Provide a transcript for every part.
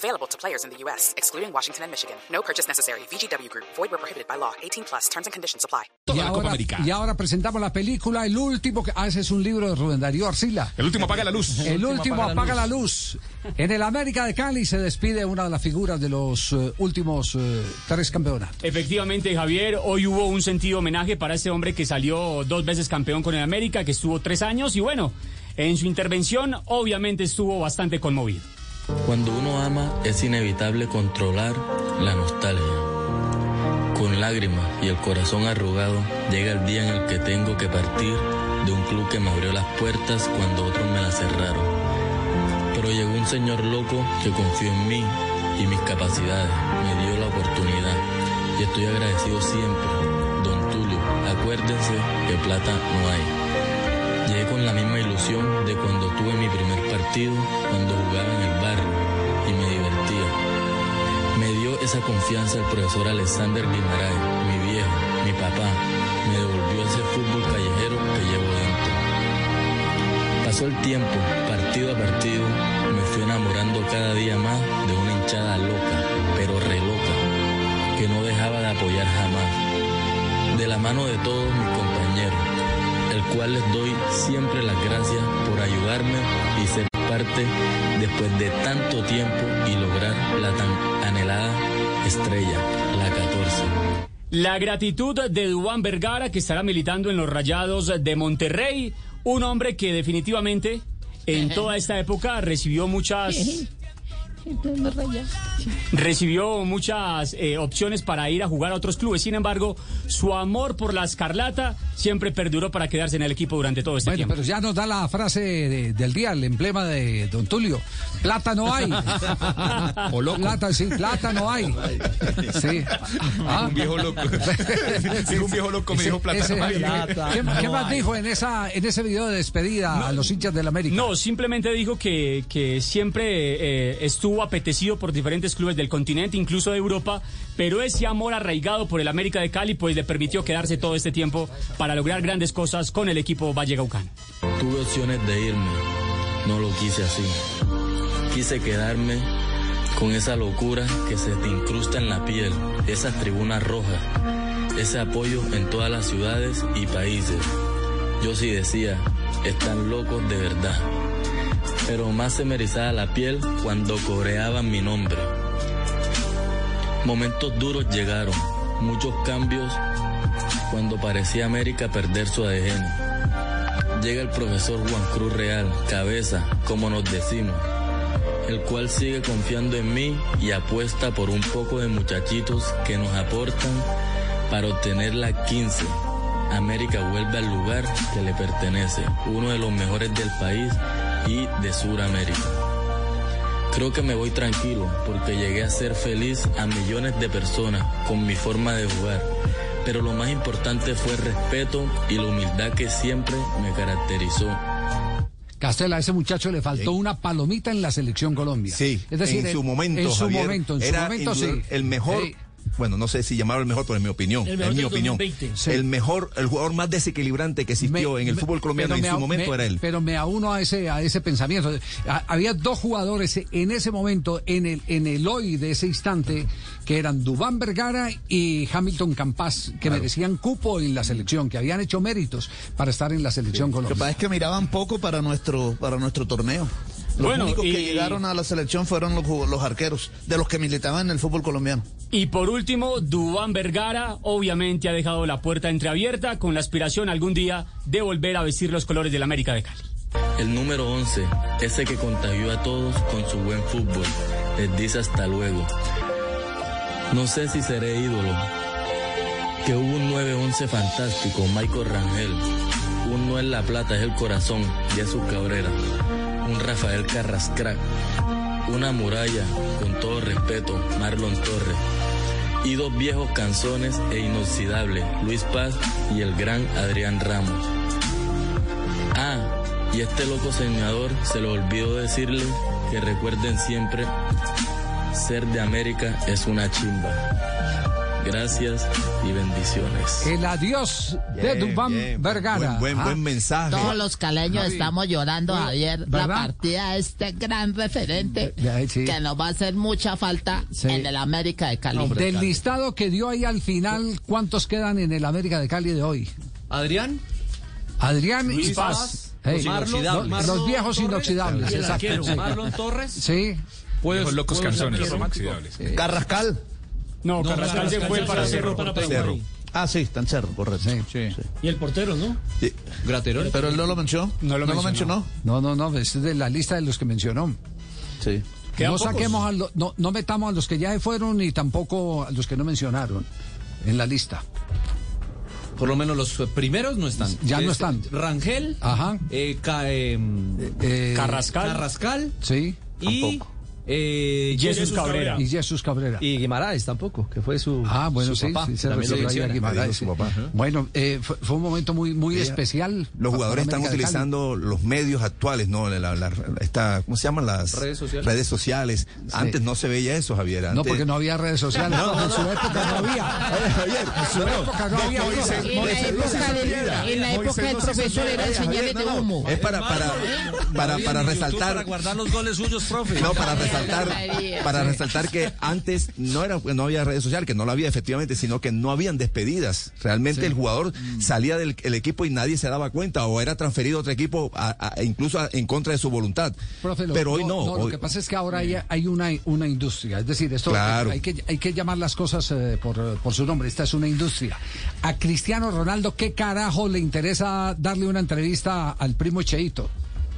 Available to players in the U.S., excluding Washington and Michigan. No purchase necessary. VGW Group. Void where prohibited by law. 18 plus. Terms and conditions apply. Y la ahora, América. y ahora presentamos la película El último que... Ah, ese es un libro de Rubén Darío Arcila. El último apaga la luz. El último apaga la luz. En el América de Cali se despide una de las figuras de los eh, últimos eh, tres campeonatos. Efectivamente, Javier, hoy hubo un sentido homenaje para ese hombre que salió dos veces campeón con el América, que estuvo tres años y bueno, en su intervención obviamente estuvo bastante conmovido. Cuando uno ama es inevitable controlar la nostalgia. Con lágrimas y el corazón arrugado llega el día en el que tengo que partir de un club que me abrió las puertas cuando otros me las cerraron. Pero llegó un señor loco que confió en mí y mis capacidades, me dio la oportunidad y estoy agradecido siempre. Don Tulio, acuérdense que plata no hay. Llegué con la misma ilusión de cuando tuve mi primer partido, cuando jugaba en el barrio y me divertía. Me dio esa confianza el profesor Alexander Guimaray, mi viejo, mi papá. Me devolvió ese fútbol callejero que llevo dentro. Pasó el tiempo, partido a partido, me fui enamorando cada día más de una hinchada loca, pero re loca, que no dejaba de apoyar jamás. De la mano de todos mis compañeros, cual les doy siempre las gracias por ayudarme y ser parte después de tanto tiempo y lograr la tan anhelada estrella, la 14. La gratitud de Dubán Vergara, que estará militando en los Rayados de Monterrey, un hombre que definitivamente en toda esta época recibió muchas recibió muchas eh, opciones para ir a jugar a otros clubes. Sin embargo, su amor por la escarlata siempre perduró para quedarse en el equipo durante todo este Bueno, tiempo. pero ya nos da la frase de- del día, el emblema de Don Tulio. Plata no hay. O loco. Plata, sí, plata no hay. Sí. Ah, Un viejo loco. Sí, un viejo loco me ese- dijo plata. ese- no hay. ¿Qué, qué más dijo en, esa, en ese video de despedida a los hinchas del América? No, simplemente dijo que, que siempre eh, estuvo apetecido por diferentes clubes del continente, incluso de Europa, pero ese amor arraigado por el América de Cali pues le permitió quedarse todo este tiempo para lograr grandes cosas con el equipo Vallecaucano. Tuve opciones de irme, no lo quise así. Quise quedarme con esa locura que se te incrusta en la piel, esas tribunas rojas, ese apoyo en todas las ciudades y países. Yo sí decía, están locos de verdad. Pero más se me la piel cuando coreaban mi nombre. Momentos duros llegaron, muchos cambios cuando parecía América perder su ADN. Llega el profesor Juan Cruz Real, cabeza, como nos decimos, el cual sigue confiando en mí y apuesta por un poco de muchachitos que nos aportan para obtener la 15. América vuelve al lugar que le pertenece, uno de los mejores del país y de Sudamérica. Creo que me voy tranquilo porque llegué a ser feliz a millones de personas con mi forma de jugar. Pero lo más importante fue el respeto y la humildad que siempre me caracterizó. Castela, a ese muchacho le faltó una palomita en la selección Colombia. Sí, es decir, en su momento, En su Javier, momento, en su era momento sí. el mejor. Sí. Bueno, no sé si llamarlo el mejor, pero en mi opinión. El mejor en mi opinión. 2020. Sí. El mejor, el jugador más desequilibrante que existió Me- en el me- fútbol colombiano en su a- momento me- era él. Pero me auno a ese, a ese pensamiento. Ha- había dos jugadores en ese momento, en el, en el hoy de ese instante, que eran Dubán Vergara y Hamilton Campas, que merecían cupo en la selección, que habían hecho méritos para estar en la selección Lo que colombiana. pasa es que miraban poco para nuestro, para nuestro torneo. Los Bueno, únicos y- que llegaron a la selección fueron los arqueros, de los que militaban en el fútbol colombiano. Y por último, Dubán Vergara obviamente ha dejado la puerta entreabierta con la aspiración algún día de volver a vestir los colores del América de Cali. El número 11, ese que contagió a todos con su buen fútbol, les dice hasta luego. No sé si seré ídolo. Que hubo un 9-11 fantástico, Michael Rangel. Un no es la plata, es el corazón, Jesús Cabrera. Un Rafael Carrascrack. Una muralla, con todo respeto, Marlon Torres. y dos viejos canzones e inoxidable, Luis Paz y el gran Adrián Ramos. Ah, y este loco soñador se le olvidó decirle que recuerden siempre, ser de América es una chimba. Gracias y bendiciones. El adiós de Bien, Dubán bien. Vergara. Buen, buen, Ah, buen mensaje. Todos los caleños Javi. estamos llorando, Oye, Javier, la partida de este gran referente sí. que nos va a hacer mucha falta Sí. en el América de Cali. Del listado que dio ahí al final, ¿cuántos quedan en el América de Cali de hoy? Adrián, Adrián y Luis Paz. Paz, Hey, Marlon- los, Marlon los viejos Torres inoxidables. exacto. Marlon Torres. Sí. Puede- Viejos locos inoxidables. Carrascal. No, No, Carrascal se fue para Cerro. para Cerro. Ah, sí, está en cerro, correcto. Sí. Sí. Y el portero, ¿no? Sí. Graterol. Pero él no lo mencionó. No lo mencionó. mencionó. No, no, no, es de la lista de los que mencionó. Sí. No saquemos a lo- no, no metamos a los que ya se fueron ni tampoco a los que no mencionaron en la lista. Por lo menos los primeros no están. Ya no están. Rangel. Ajá. eh, Ca- eh, Eh, Carrascal. Carrascal. Sí. Y. Eh, Jesús Cabrera. Y Jesús Cabrera. Y Guimaraes tampoco, que fue su. Ah, bueno, su sí, papá. sí, se menciona. Guimaraes, sí. papá. Bueno, eh, fue, fue un momento muy muy Ella- especial. Los jugadores están utilizando los medios actuales, ¿no? La, la- esta, ¿Cómo se llaman las Redes sociales. redes sociales? Antes no se veía eso, Javier. No, Antes- porque no había redes sociales. en su época no había. Javier, En su época no había. En la época del, en la época del profesor eran señales de humo. Es para, para, para, para resaltar. guardar los goles suyos, profe. No, para resaltar, Para resaltar que antes no era, no había redes sociales, que no lo había efectivamente, sino que no habían despedidas. Realmente el jugador salía del el equipo y nadie se daba cuenta, o era transferido a otro equipo, a- a- incluso a- en contra de su voluntad. Profe, lo- Pero hoy no. Lo hoy- que pasa es que ahora hay, hay una, una industria. Es decir, esto Claro. hay, que, hay que llamar las cosas eh, por, por su nombre. Esta es una industria. A Cristiano Ronaldo, ¿qué carajo le interesa darle una entrevista al primo Cheito?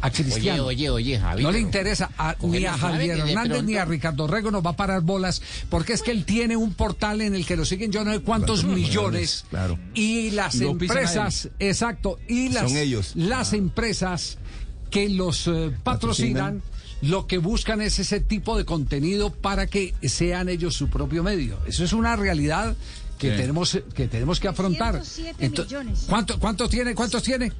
A Cristiano. Oye, oye, oye, Javi. No le interesa a- ni a Javier Hernández ni a Ricardo Rego nos va a parar bolas porque es que él tiene un portal en el que lo siguen yo no sé cuántos millones Claro. y las Lo empresas exacto y las Son ellos. las empresas que los eh, patrocinan lo que buscan es ese tipo de contenido para que sean ellos su propio medio eso es una realidad que tenemos que tenemos que afrontar 307 Ento- millones. ¿cuánto, ¿cuánto tiene cuántos tiene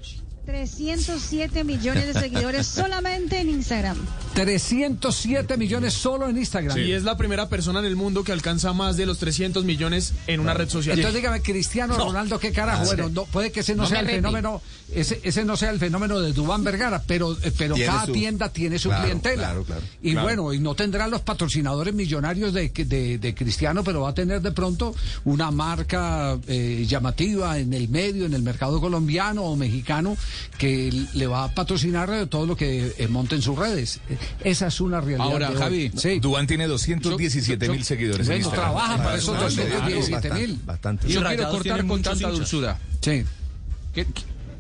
307 millones de seguidores solamente en Instagram. 307 millones solo en Instagram Y es la primera persona en el mundo que alcanza más de los 300 millones en una red social. Entonces dígame, Cristiano Ronaldo, ¿qué carajo? Bueno, no, puede que ese no, No sea el fenómeno, ese, ese no sea el fenómeno de Dubán Vergara, pero, eh, pero cada su- tienda tiene su Claro, clientela. claro, claro. y Claro. bueno, y no tendrá los patrocinadores millonarios de, de, de Cristiano, pero va a tener de pronto una marca eh, llamativa en el medio, en el mercado colombiano o mexicano, que le va a patrocinar todo lo que eh, monte en sus redes. Esa es una realidad. Ahora. Javi, sí. Dubán tiene 217 mil seguidores en Bueno, Instagram. trabaja para esos Bastante, 217 mil. bastante. Y Yo quiero cortar con tanta hinchas. dulzura. Sí.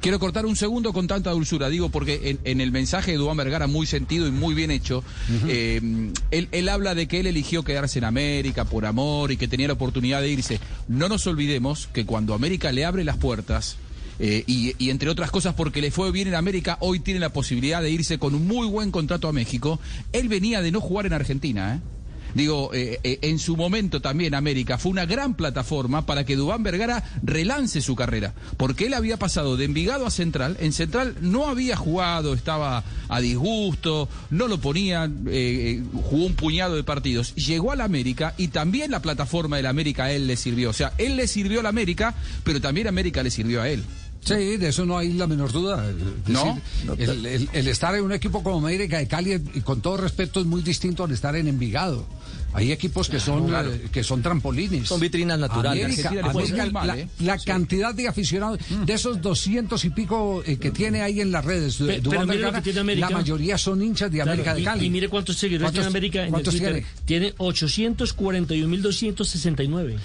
Quiero cortar un segundo con tanta dulzura, digo, porque en, en el mensaje de Dubán Vergara, muy sentido y muy bien hecho, eh, él, él habla de que él eligió quedarse en América por amor y que tenía la oportunidad de irse. No nos olvidemos que cuando América le abre las puertas, eh, y, y entre otras cosas porque le fue bien en América, hoy tiene la posibilidad de irse con un muy buen contrato a México. Él venía de no jugar en Argentina, ¿eh? Digo, eh, eh, en su momento también América fue una gran plataforma para que Dubán Vergara relance su carrera, porque él había pasado de Envigado a Central, en Central no había jugado, estaba a disgusto, no lo ponían, eh, jugó un puñado de partidos, llegó a la América y también la plataforma de la América a él le sirvió, o sea, él le sirvió a la América, pero también América le sirvió a él. Sí, de eso no hay la menor duda. Es ¿No? decir, el, el- el estar en un equipo como América de Cali, y con todo respeto, es muy distinto al estar en Envigado. Hay equipos que son eh, que son trampolines. Son vitrinas naturales. América, América, la, ¿eh? la cantidad de aficionados, de esos doscientos y pico eh, que tiene ahí en las redes, Pe- pero mire lo Vergara, que tiene América. la mayoría son hinchas de Claro, América de Cali. Y, mire cuántos seguidores tiene ¿Cuántos- América en cuántos Twitter. tiene? Tiene 841.269.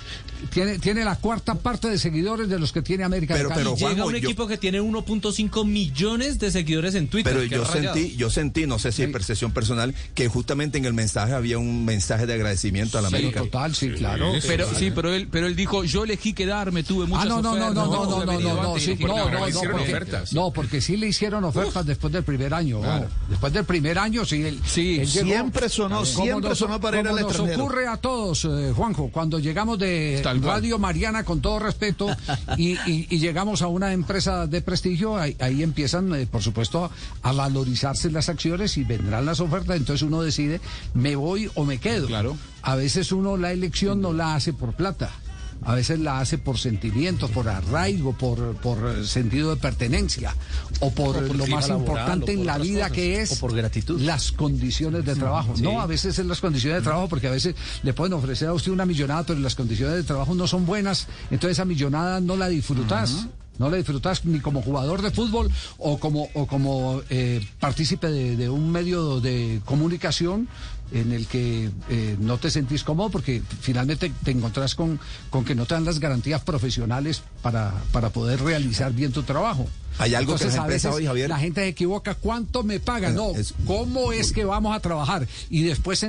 Tiene, tiene la cuarta parte de seguidores de los que tiene América Pero- de Cali. pero, Llega un yo- equipo que tiene 1.5 millones de seguidores en Twitter. Pero yo sentí, yo sentí, no sé si es percepción personal, que justamente en el mensaje había un mensaje mensaje de agradecimiento a la Sí, América. total, sí, claro. Pero sí, pero él, pero él dijo, yo elegí quedarme, tuve muchas Ah, no, no, no, ofertas. no, no, no, no, no, no, sí, porque no, no, no, porque, ofertas. no, porque sí le hicieron ofertas después del primer año. Después del primer año, sí. Él, él llegó- siempre sonó, siempre nos- sonó para ir al nos extranjero. ocurre a todos, eh, Juanjo, cuando llegamos de Tal cual. Radio Mariana, con todo respeto, y, y- y llegamos a una empresa de prestigio, ahí, ahí empiezan, eh, por supuesto, a valorizarse las acciones y vendrán las ofertas, entonces uno decide, me voy o me quedo. Claro. A veces uno la elección no la hace por plata. A veces la hace por sentimientos, por arraigo, por, por sentido de pertenencia o por, O por lo más laboral, importante en la vida cosas, que es o por gratitud. las condiciones de trabajo. Sí. No, a veces es las condiciones de trabajo porque a veces le pueden ofrecer a usted una millonada, pero las condiciones de trabajo no son buenas, entonces esa millonada no la disfrutas. No la disfrutas ni como jugador de fútbol o como, o como eh, partícipe de, de un medio de comunicación en el que eh, no te sentís cómodo porque finalmente te encontrás con, con que no te dan las garantías profesionales para, para poder realizar bien tu trabajo. Hay algo que Entonces, las a empresas veces hoy, Javier- La gente se equivoca. ¿Cuánto me pagan? No, ¿cómo es que vamos a trabajar? Y después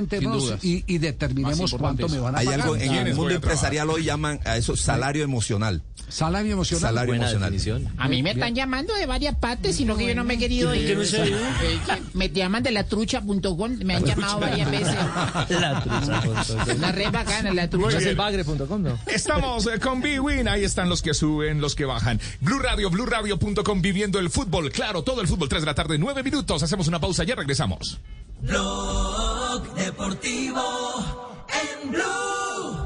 dudas. y, y determinemos cuánto me van a Hay pagar. algo en el mundo empresarial hoy llaman a eso salario emocional. Salario emocional. Salario Buena emocional. A mí me Bien. están llamando de varias partes, sino que yo no me he querido ¿Y ir. qué no? Eh, que Me llaman de la trucha.com, me han llamado varias veces. La trucha. Una red bacana, la trucha. bien. Bagre.com, ¿no? Estamos eh, con B-Win, ahí están los que suben, los que bajan. Blue Radio, BlueRadio.com, viviendo el fútbol. Claro, todo el fútbol, 3 de la tarde, 9 minutos. Hacemos una pausa, ya regresamos. Blog Deportivo en Blue.